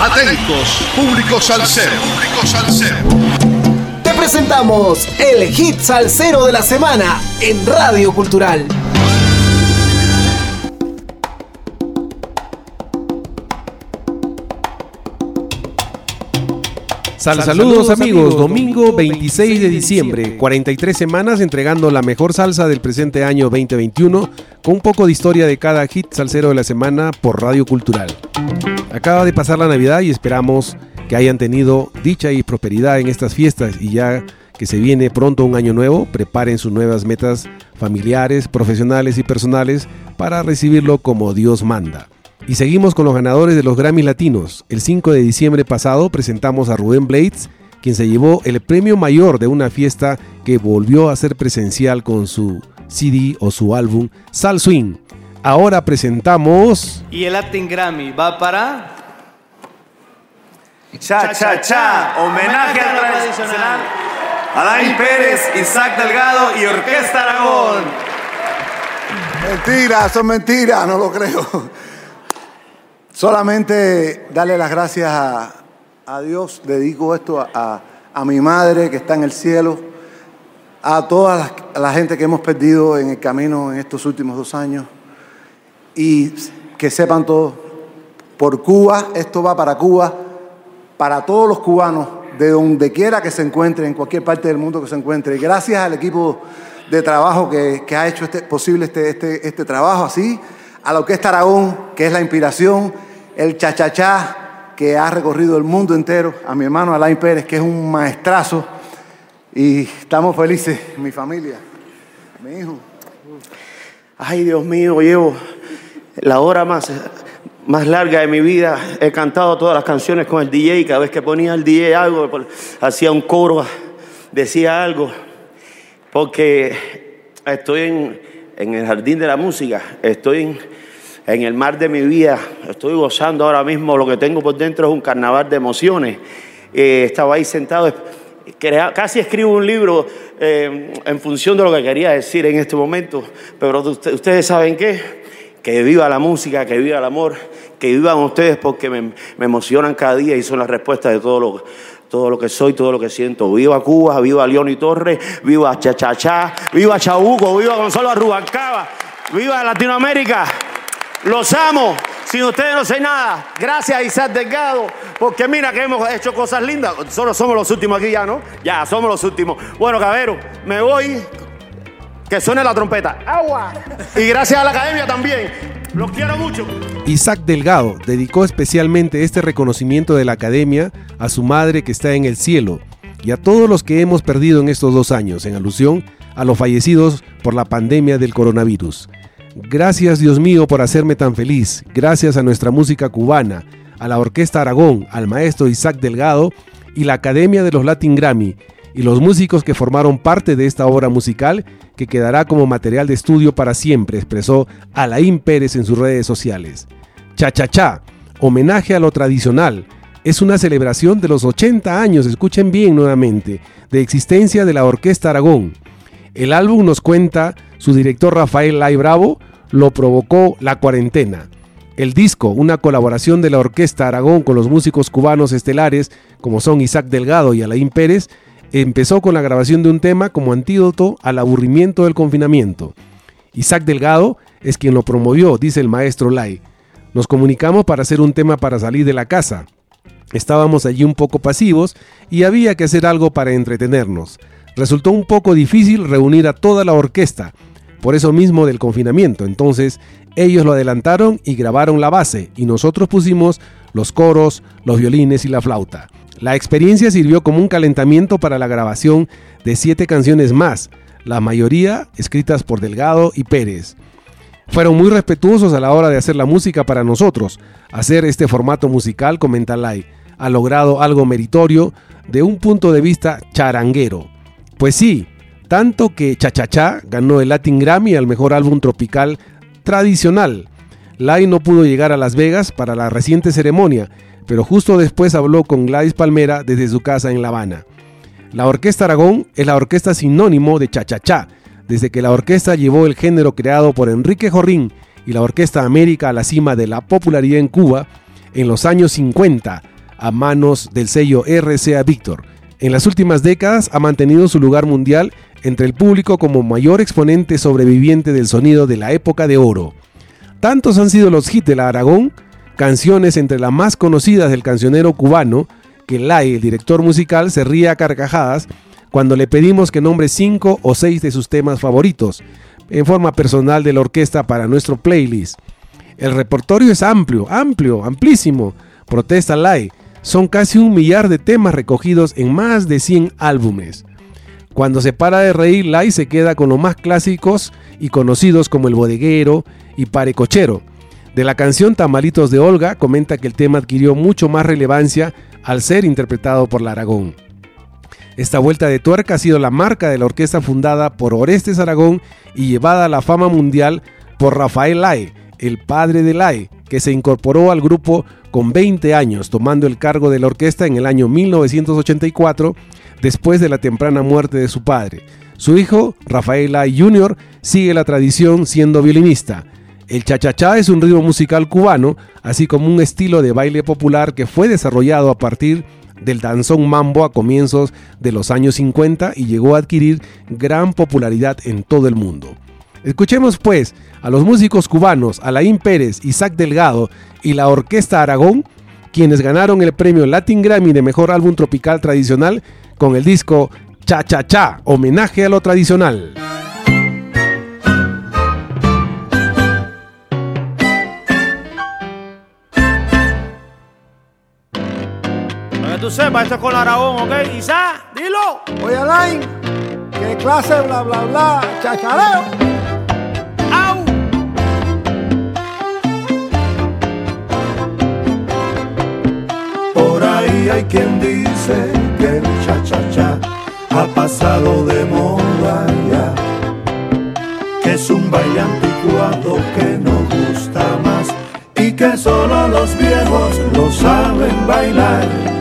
Atentos, público salsero. Público salsero. Te presentamos el hit salsero de la semana en Radio Cultural. Sal saludos amigos, domingo 26 de diciembre, 43 semanas entregando la mejor salsa del presente año 2021 con un poco de historia de cada hit salsero de la semana por Radio Cultural. Acaba de pasar la Navidad y esperamos que hayan tenido dicha y prosperidad en estas fiestas y ya que se viene pronto un año nuevo, preparen sus nuevas metas familiares, profesionales y personales para recibirlo como Dios manda. Y seguimos con los ganadores de los Grammy Latinos. El 5 de diciembre pasado presentamos a Rubén Blades, quien se llevó el premio mayor de una fiesta que volvió a ser presencial con su CD o su álbum Sal Swing. Ahora presentamos... Y el Latin Grammy va para... Cha Cha Cha, homenaje al tradicional. Alain Pérez, Isaac Delgado y Orquesta Aragón. Mentira, son mentiras, no lo creo. Solamente darle las gracias a, Dios, dedico esto a, mi madre que está en el cielo, a toda la, gente que hemos perdido en el camino en estos últimos dos años y que sepan todos, por Cuba, esto va para Cuba, para todos los cubanos, de donde quiera que se encuentre, en cualquier parte del mundo que se encuentre. Gracias al equipo de trabajo que, ha hecho este, posible este, este, este trabajo así, a la Orquesta Aragón, que es la inspiración, el chachachá que ha recorrido el mundo entero, a mi hermano Alain Pérez, que es un maestrazo, y estamos felices, mi familia, mi hijo. Ay, Dios mío, llevo la hora más, más larga de mi vida. He cantado todas las canciones con el DJ, cada vez que ponía el DJ algo, hacía un coro, decía algo, porque estoy en, en el jardín de la música, estoy en en el mar de mi vida. Estoy gozando ahora mismo, lo que tengo por dentro es un carnaval de emociones. Eh, estaba ahí sentado, casi escribo un libro eh, en función de lo que quería decir en este momento, pero ustedes saben qué, que viva la música, que viva el amor, que vivan ustedes porque me, emocionan cada día y son las respuestas de todo lo, todo lo que soy, todo lo que siento. Viva Cuba, viva León y Torres, viva Chachachá, viva Chabuco, viva Gonzalo Arrubancaba, viva Latinoamérica. Los amo. Sin ustedes no sé nada. Gracias, Isaac Delgado. Porque mira que hemos hecho cosas lindas. Solo somos los últimos aquí ya, ¿no? Ya, somos los últimos. Bueno, Cabero, me voy. Que suene la trompeta. ¡Agua! Y gracias a la academia también. Los quiero mucho. Isaac Delgado dedicó especialmente este reconocimiento de la academia a su madre que está en el cielo y a todos los que hemos perdido en estos dos años, en alusión a los fallecidos por la pandemia del coronavirus. Gracias Dios mío por hacerme tan feliz. Gracias a nuestra música cubana, a la Orquesta Aragón, al maestro Isaac Delgado y la Academia de los Latin Grammy y los músicos que formaron parte de esta obra musical que quedará como material de estudio para siempre, expresó Alain Pérez en sus redes sociales. Cha Cha Cha, homenaje a lo tradicional, es una celebración de los 80 años, escuchen bien nuevamente, de existencia de la Orquesta Aragón. El álbum nos cuenta su director Rafael Lai Bravo, lo provocó la cuarentena. El disco, una colaboración de la Orquesta Aragón con los músicos cubanos estelares como son Isaac Delgado y Alain Pérez, empezó con la grabación de un tema como antídoto al aburrimiento del confinamiento. Isaac Delgado es quien lo promovió, dice el maestro Lai. Nos comunicamos para hacer un tema para salir de la casa. Estábamos allí un poco pasivos y había que hacer algo para entretenernos. Resultó un poco difícil reunir a toda la orquesta, por eso mismo del confinamiento. Entonces ellos lo adelantaron y grabaron la base y nosotros pusimos los coros, los violines y la flauta. La experiencia sirvió como un calentamiento para la grabación de siete canciones más, la mayoría escritas por Delgado y Pérez. Fueron muy respetuosos a la hora de hacer la música para nosotros. Hacer este formato musical, comenta Lai, ha logrado algo meritorio de un punto de vista charanguero. Pues sí, tanto que Cha ganó el Latin Grammy al mejor álbum tropical tradicional. Lai no pudo llegar a Las Vegas para la reciente ceremonia, pero justo después habló con Gladys Palmera desde su casa en La Habana. La Orquesta Aragón es la orquesta sinónimo de Cha desde que la orquesta llevó el género creado por Enrique Jorrín y la Orquesta América a la cima de la popularidad en Cuba, en los años 50 a manos del sello RCA Victor. En las últimas décadas ha mantenido su lugar mundial entre el público como mayor exponente sobreviviente del sonido de la época de oro. Tantos han sido los hits de la Aragón, canciones entre las más conocidas del cancionero cubano, que Lai, el director musical, se ríe a carcajadas cuando le pedimos que nombre cinco o seis de sus temas favoritos, en forma personal de la orquesta para nuestro playlist. El repertorio es amplio, amplio, amplísimo, protesta Lai. Son casi un millar de temas recogidos en más de 100 álbumes. Cuando se para de reír, Lai se queda con los más clásicos y conocidos como El Bodeguero y Parecochero. De la canción Tamalitos de Olga, comenta que el tema adquirió mucho más relevancia al ser interpretado por la Aragón. Esta vuelta de tuerca ha sido la marca de la orquesta fundada por Orestes Aragón y llevada a la fama mundial por Rafael Lai, el padre de Lai, que se incorporó al grupo con 20 años, tomando el cargo de la orquesta en el año 1984, después de la temprana muerte de su padre. Su hijo, Rafael Lai Jr., sigue la tradición siendo violinista. El cha-cha-cha es un ritmo musical cubano, así como un estilo de baile popular que fue desarrollado a partir del danzón mambo a comienzos de los años 50 y llegó a adquirir gran popularidad en todo el mundo. Escuchemos pues a los músicos cubanos Alain Pérez, Isaac Delgado y la Orquesta Aragón, quienes ganaron el premio Latin Grammy de Mejor Álbum Tropical Tradicional con el disco Cha Cha Cha, homenaje a lo tradicional. Que tú sepas, esto es con Aragón, ¿ok? Isa, dilo. Oye, Alain, ¿qué clase bla bla bla? Chachareo. ¡Au! Por ahí hay quien dice que el cha-cha-cha ha pasado de moda ya, que es un baile anticuado que no gusta más y que solo los viejos lo saben bailar.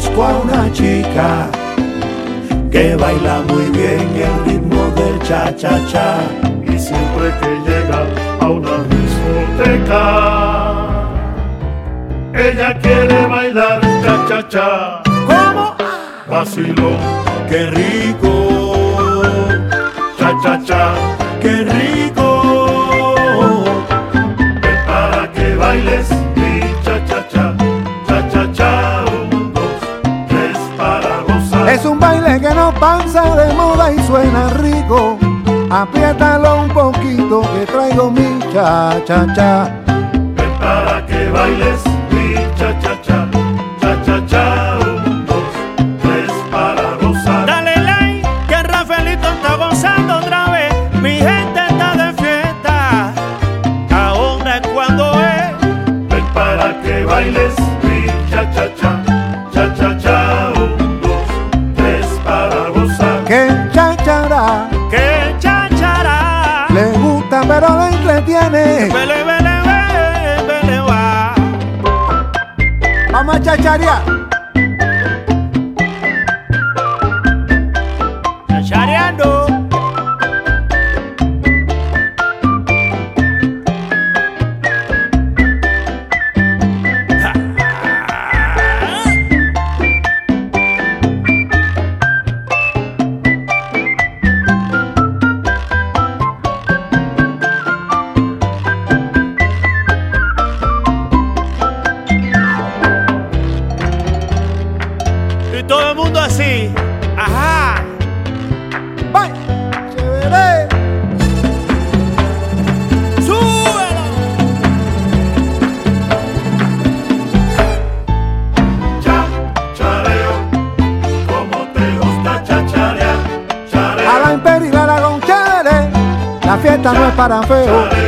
Conozco a una chica que baila muy bien el ritmo del cha-cha-cha. Y siempre que llega a una discoteca, ella quiere bailar cha-cha-cha. ¿Cómo? Vacilón, ¡Qué rico! cha-cha-cha, ¡Qué rico! ven para que bailes pasa de moda y suena rico. Apriétalo un poquito que traigo mi cha-cha-cha. Ven para que bailes mi cha-cha-cha, cha-cha-cha, un, dos, tres para gozar. Dale like, que Rafaelito está gozando otra vez. Mi gente está de fiesta. Ahora es cuando es. Ven para que bailes La fiesta no es para feo.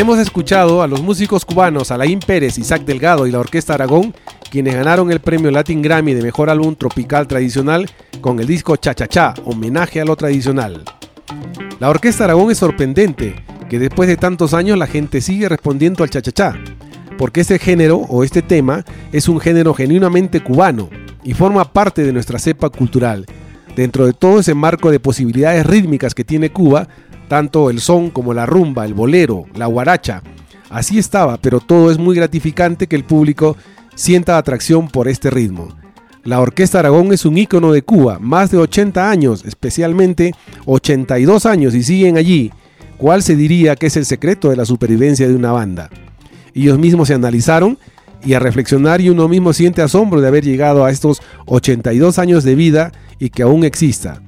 Hemos escuchado a los músicos cubanos Alain Pérez, Isaac Delgado y la Orquesta Aragón, quienes ganaron el premio Latin Grammy de Mejor Álbum Tropical Tradicional con el disco Cha Cha Cha, homenaje a lo tradicional. La Orquesta Aragón es sorprendente que después de tantos años la gente sigue respondiendo al Cha Cha Cha, porque este género o este tema es un género genuinamente cubano y forma parte de nuestra cepa cultural. Dentro de todo ese marco de posibilidades rítmicas que tiene Cuba, tanto el son como la rumba, el bolero, la guaracha. Así estaba, pero todo es muy gratificante que el público sienta atracción por este ritmo. La Orquesta Aragón es un ícono de Cuba, más de 80 años, especialmente 82 años y siguen allí. ¿Cuál se diría que es el secreto de la supervivencia de una banda? Ellos mismos se analizaron y a reflexionar y uno mismo siente asombro de haber llegado a estos 82 años de vida y que aún exista.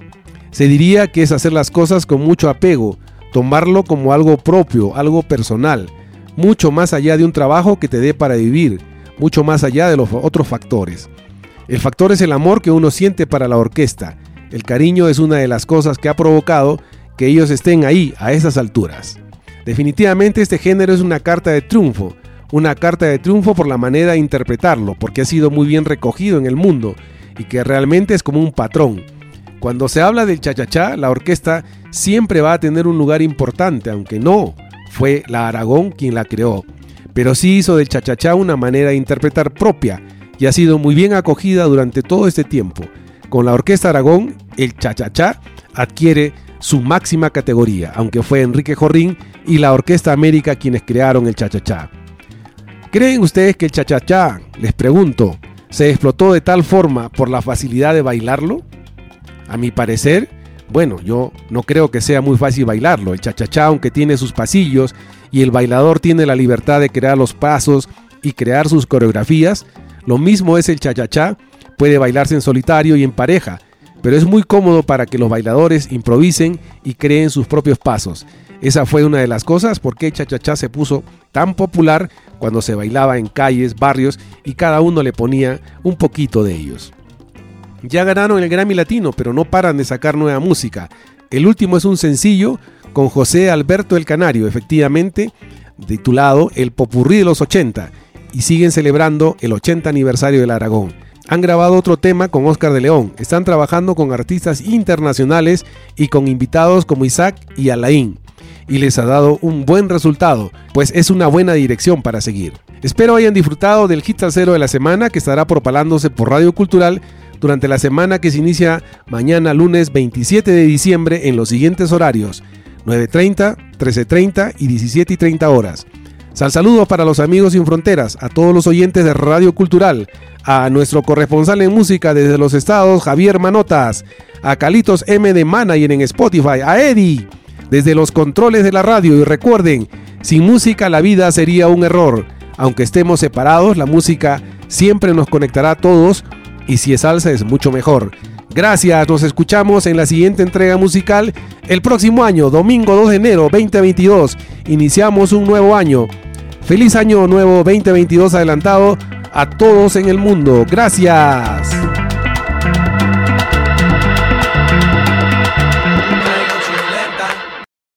Se diría que es hacer las cosas con mucho apego, tomarlo como algo propio, algo personal, mucho más allá de un trabajo que te dé para vivir, mucho más allá de los otros factores. El factor es el amor que uno siente para la orquesta. El cariño es una de las cosas que ha provocado que ellos estén ahí a esas alturas. Definitivamente este género es una carta de triunfo, una carta de triunfo por la manera de interpretarlo, porque ha sido muy bien recogido en el mundo y que realmente es como un patrón. Cuando se habla del cha-cha-cha, la orquesta siempre va a tener un lugar importante, aunque no fue la Aragón quien la creó. Pero sí hizo del cha-cha-cha una manera de interpretar propia y ha sido muy bien acogida durante todo este tiempo. Con la Orquesta Aragón, el cha-cha-cha adquiere su máxima categoría, aunque fue Enrique Jorrín y la Orquesta América quienes crearon el cha-cha-cha. ¿Creen ustedes que el cha-cha-cha, les pregunto, se explotó de tal forma por la facilidad de bailarlo? A mi parecer, bueno, yo no creo que sea muy fácil bailarlo. El chachachá, aunque tiene sus pasillos y el bailador tiene la libertad de crear los pasos y crear sus coreografías, lo mismo es el chachachá, puede bailarse en solitario y en pareja, pero es muy cómodo para que los bailadores improvisen y creen sus propios pasos. Esa fue una de las cosas por qué chachachá se puso tan popular cuando se bailaba en calles, barrios y cada uno le ponía un poquito de ellos. Ya ganaron el Grammy Latino, pero no paran de sacar nueva música. El último es un sencillo con José Alberto el Canario, efectivamente, titulado El Popurrí de los 80, y siguen celebrando el 80 aniversario del Aragón. Han grabado otro tema con Oscar de León, están trabajando con artistas internacionales y con invitados como Isaac y Alain, y les ha dado un buen resultado, pues es una buena dirección para seguir. Espero hayan disfrutado del hit al cero de la semana que estará propalándose por Radio Cultural durante la semana que se inicia mañana lunes 27 de diciembre en los siguientes horarios 9.30, 13.30 y 17.30 horas. Sal saludos para los amigos sin fronteras, a todos los oyentes de Radio Cultural, a nuestro corresponsal en música desde los estados Javier Manotas, a Calitos M de Manager en Spotify, a Eddie desde los controles de la radio y recuerden, sin música la vida sería un error. Aunque estemos separados, la música siempre nos conectará a todos y si es salsa es mucho mejor. Gracias, nos escuchamos en la siguiente entrega musical el próximo año, domingo 2 de enero 2022. Iniciamos un nuevo año. Feliz año nuevo 2022 adelantado a todos en el mundo. Gracias.